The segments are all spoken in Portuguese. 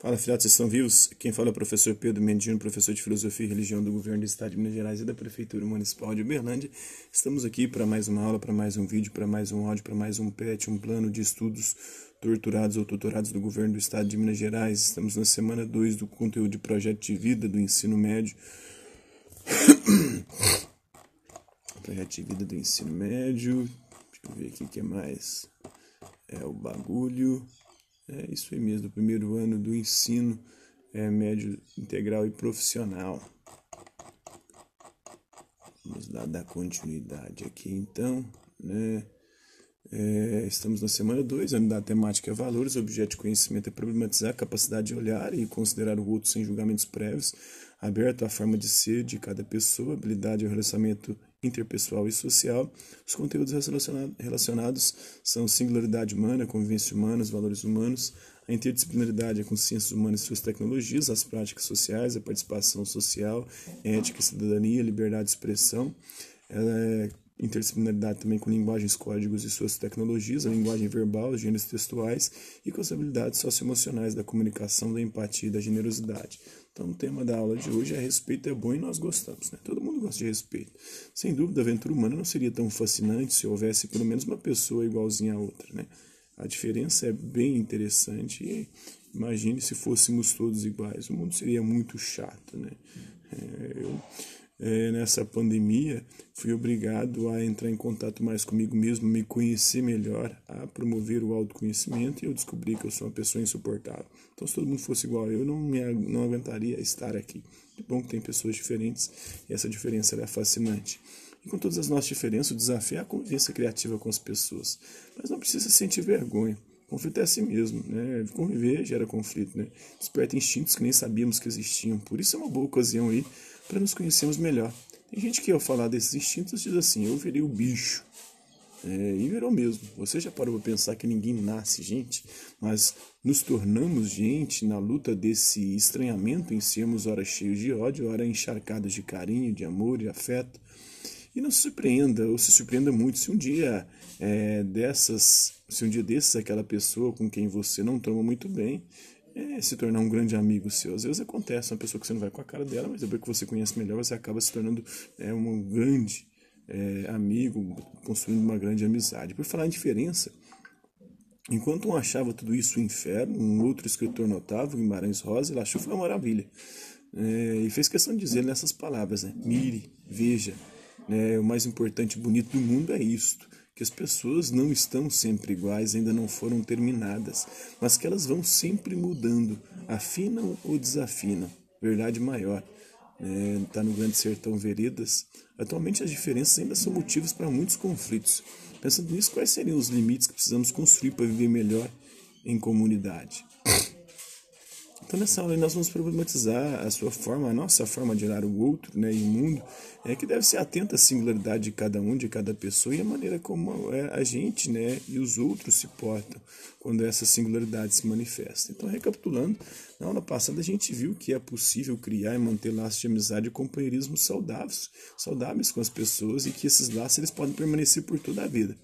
Fala, filhotes, vocês estão vivos? Quem fala é o professor Pedro Mendino, professor de Filosofia e Religião do Governo do Estado de Minas Gerais e da Prefeitura Municipal de Uberlândia. Estamos aqui para mais uma aula, para mais um vídeo, para mais um áudio, para mais um PET, um plano de estudos torturados ou tutorados do Governo do Estado de Minas Gerais. Estamos na semana 2 do conteúdo de projeto de vida do ensino médio. projeto de vida do ensino médio. Deixa eu ver aqui o que mais. É o bagulho. É isso aí mesmo, do primeiro ano do ensino é, médio integral e profissional. Vamos lá dar continuidade aqui então, né? É, estamos na semana 2, da temática valores, objeto de conhecimento é problematizar a capacidade de olhar e considerar o outro sem julgamentos prévios, aberto à forma de ser de cada pessoa, habilidade ao relacionamento interpessoal e social. Os conteúdos relacionados são singularidade humana, convivência humana, os valores humanos, a interdisciplinaridade, a consciência humana e suas tecnologias, as práticas sociais, a participação social, ética, cidadania, liberdade de expressão. É interdisciplinaridade também com linguagens, códigos e suas tecnologias, a linguagem verbal, os gêneros textuais e com as habilidades socioemocionais da comunicação, da empatia e da generosidade. Então, o tema da aula de hoje é respeito é bom e nós gostamos, né? Todo mundo gosta de respeito. Sem dúvida, a aventura humana não seria tão fascinante se houvesse pelo menos uma pessoa igualzinha à outra, né? A diferença é bem interessante e imagine se fôssemos todos iguais. O mundo seria muito chato, né? É, eu é, nessa pandemia, fui obrigado a entrar em contato mais comigo mesmo, me conhecer melhor, a promover o autoconhecimento e eu descobri que eu sou uma pessoa insuportável. Então, se todo mundo fosse igual eu, não, me, não aguentaria estar aqui. Que bom que tem pessoas diferentes e essa diferença é fascinante. E com todas as nossas diferenças, o desafio é a convivência criativa com as pessoas. Mas não precisa sentir vergonha. Conflito é assim mesmo, né? Conviver gera conflito, né? Desperta instintos que nem sabíamos que existiam. Por isso é uma boa ocasião aí para nos conhecermos melhor. Tem gente que ao falar desses instintos diz assim, eu virei o bicho. É, e virou mesmo. Você já parou para pensar que ninguém nasce gente, mas nos tornamos gente na luta desse estranhamento em sermos ora cheios de ódio, ora encharcados de carinho, de amor e afeto. E não se surpreenda, ou se surpreenda muito, se um dia é, dessas, se um dia desses aquela pessoa com quem você não toma muito bem, é, se tornar um grande amigo seu. Às vezes acontece, uma pessoa que você não vai com a cara dela, mas depois que você conhece melhor, você acaba se tornando é, um grande é, amigo, construindo uma grande amizade. Por falar em diferença, enquanto um achava tudo isso um inferno, um outro escritor notável, Guimarães Rosa, ele achou que foi uma maravilha. É, e fez questão de dizer nessas palavras, né? mire, veja, né? o mais importante e bonito do mundo é isto que as pessoas não estão sempre iguais, ainda não foram terminadas, mas que elas vão sempre mudando, afinam ou desafinam. Verdade maior. Está é, no Grande Sertão Veredas. Atualmente as diferenças ainda são motivos para muitos conflitos. Pensando nisso, quais seriam os limites que precisamos construir para viver melhor em comunidade? Então, nessa aula, nós vamos problematizar a sua forma, a nossa forma de olhar o outro né, e o mundo, é que deve ser atenta à singularidade de cada um, de cada pessoa e a maneira como é, a gente né, e os outros se portam quando essa singularidade se manifesta. Então, recapitulando, na aula passada a gente viu que é possível criar e manter laços de amizade e companheirismo saudáveis, saudáveis com as pessoas e que esses laços eles podem permanecer por toda a vida.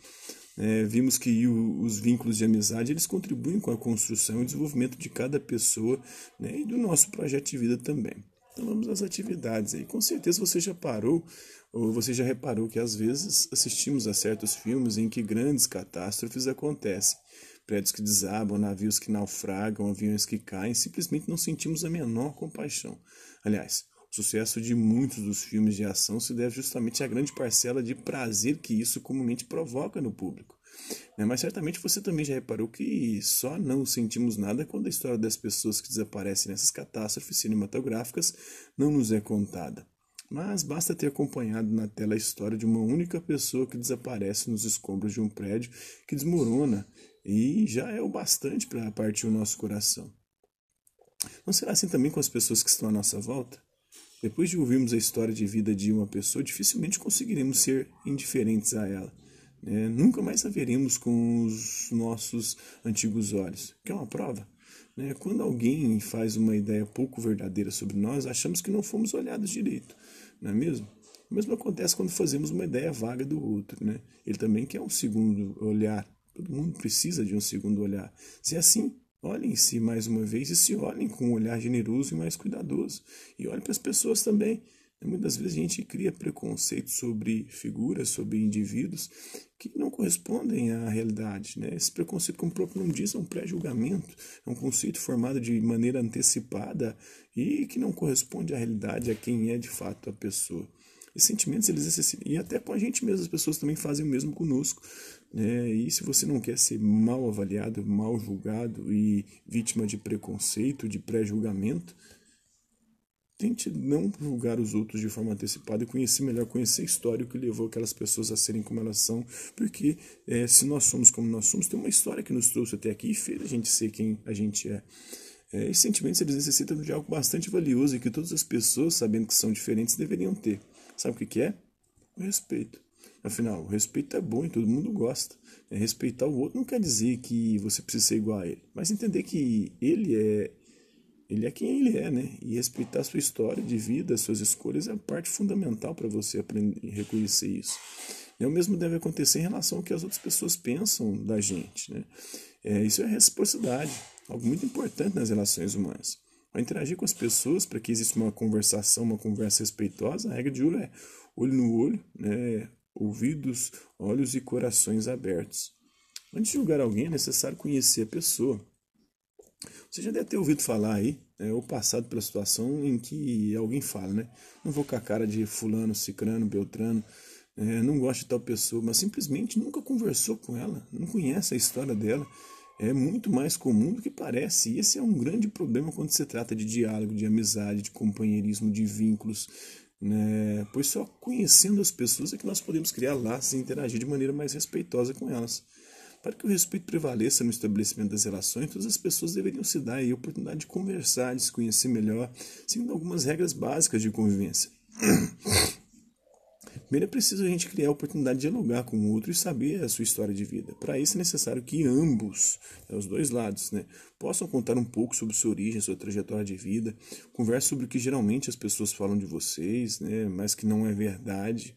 É, vimos que o, os vínculos de amizade eles contribuem com a construção e desenvolvimento de cada pessoa né, e do nosso projeto de vida também. Então vamos às atividades aí. Com certeza você já parou ou você já reparou que às vezes assistimos a certos filmes em que grandes catástrofes acontecem. Prédios que desabam, navios que naufragam, aviões que caem, simplesmente não sentimos a menor compaixão. Aliás, o sucesso de muitos dos filmes de ação se deve justamente à grande parcela de prazer que isso comumente provoca no público. Né? Mas certamente você também já reparou que só não sentimos nada quando a história das pessoas que desaparecem nessas catástrofes cinematográficas não nos é contada. Mas basta ter acompanhado na tela a história de uma única pessoa que desaparece nos escombros de um prédio que desmorona e já é o bastante para partir o nosso coração. Não será assim também com as pessoas que estão à nossa volta? Depois de ouvirmos a história de vida de uma pessoa, dificilmente conseguiremos ser indiferentes a ela. Né? Nunca mais a veremos com os nossos antigos olhos. Que é uma prova. Né? Quando alguém faz uma ideia pouco verdadeira sobre nós, achamos que não fomos olhados direito, não é mesmo? O mesmo acontece quando fazemos uma ideia vaga do outro. Né? Ele também quer um segundo olhar. Todo mundo precisa de um segundo olhar. Se é assim, Olhem-se mais uma vez e se olhem com um olhar generoso e mais cuidadoso. E olhem para as pessoas também. Muitas vezes a gente cria preconceito sobre figuras, sobre indivíduos que não correspondem à realidade. Né? Esse preconceito, como o próprio nome diz, é um pré-julgamento, é um conceito formado de maneira antecipada e que não corresponde à realidade, a quem é de fato a pessoa. Esses sentimentos, eles e até com a gente mesmo, as pessoas também fazem o mesmo conosco. Né? E se você não quer ser mal avaliado, mal julgado e vítima de preconceito, de pré-julgamento, Tente não julgar os outros de forma antecipada e conhecer melhor, conhecer a história que levou aquelas pessoas a serem como elas são, porque é, se nós somos como nós somos, tem uma história que nos trouxe até aqui e fez a gente ser quem a gente é. é esses sentimentos eles necessitam de algo bastante valioso e que todas as pessoas, sabendo que são diferentes, deveriam ter. Sabe o que, que é? O respeito. Afinal, o respeito é bom e todo mundo gosta. É, respeitar o outro não quer dizer que você precisa ser igual a ele, mas entender que ele é ele é quem ele é, né? E respeitar sua história de vida, suas escolhas, é a parte fundamental para você aprender reconhecer isso. E o mesmo deve acontecer em relação ao que as outras pessoas pensam da gente, né? É, isso é reciprocidade, algo muito importante nas relações humanas. Ao interagir com as pessoas, para que exista uma conversação, uma conversa respeitosa, a regra de ouro é olho no olho, né? ouvidos, olhos e corações abertos. Antes de julgar alguém, é necessário conhecer a pessoa você já deve ter ouvido falar aí, é, ou passado pela situação em que alguém fala, né? Não vou com a cara de fulano, cicrano, beltrano, é, não gosto de tal pessoa, mas simplesmente nunca conversou com ela, não conhece a história dela. É muito mais comum do que parece, e esse é um grande problema quando se trata de diálogo, de amizade, de companheirismo, de vínculos, né? pois só conhecendo as pessoas é que nós podemos criar laços e interagir de maneira mais respeitosa com elas. Para que o respeito prevaleça no estabelecimento das relações, todas as pessoas deveriam se dar a oportunidade de conversar, de se conhecer melhor, seguindo algumas regras básicas de convivência. Primeiro é preciso a gente criar a oportunidade de dialogar com o outro e saber a sua história de vida. Para isso é necessário que ambos, né, os dois lados, né, possam contar um pouco sobre sua origem, sua trajetória de vida, converse sobre o que geralmente as pessoas falam de vocês, né, mas que não é verdade.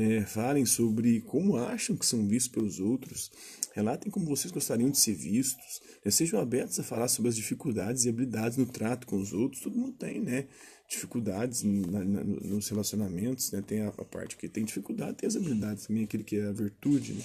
É, falem sobre como acham que são vistos pelos outros, relatem como vocês gostariam de ser vistos, né? sejam abertos a falar sobre as dificuldades e habilidades no trato com os outros. Todo mundo tem, né? Dificuldades na, na, nos relacionamentos, né? Tem a, a, parte que tem dificuldade, tem as habilidades também, aquele que é a virtude, né?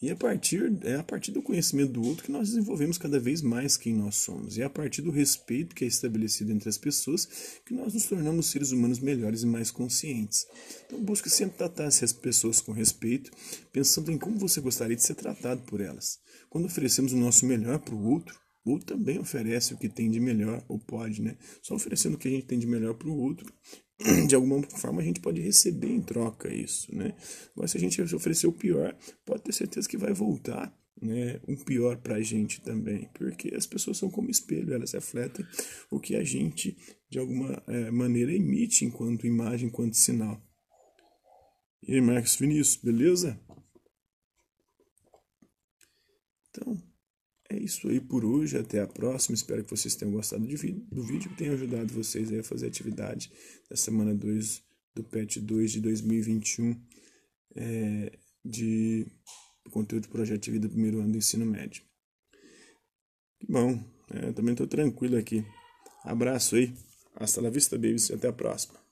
E a partir, é a partir do conhecimento do outro que nós desenvolvemos cada vez mais quem nós somos. E é a partir do respeito que é estabelecido entre as pessoas que nós nos tornamos seres humanos melhores e mais conscientes. Então busque sempre tratar essas pessoas com respeito, pensando em como você gostaria de ser tratado por elas. Quando oferecemos o nosso melhor para o outro, o outro também oferece o que tem de melhor, ou pode, né? Só oferecendo o que a gente tem de melhor para o outro, de alguma forma a gente pode receber em troca isso, né? Agora, se a gente oferecer o pior, pode ter certeza que vai voltar né, um pior para a gente também, porque as pessoas são como espelho, elas refletem o que a gente, de alguma é, maneira, emite enquanto imagem, enquanto sinal. E aí, Marcos Vinícius, beleza? Então, é isso aí por hoje. Até a próxima. Espero que vocês tenham gostado do vídeo, tenha ajudado vocês a fazer atividade da semana 2 do PET 2 de 2021 é, de conteúdo do projeto de vida do primeiro ano do ensino médio. Que bom, é, também estou tranquilo aqui. Abraço aí. Hasta la vista, babies. Até a próxima.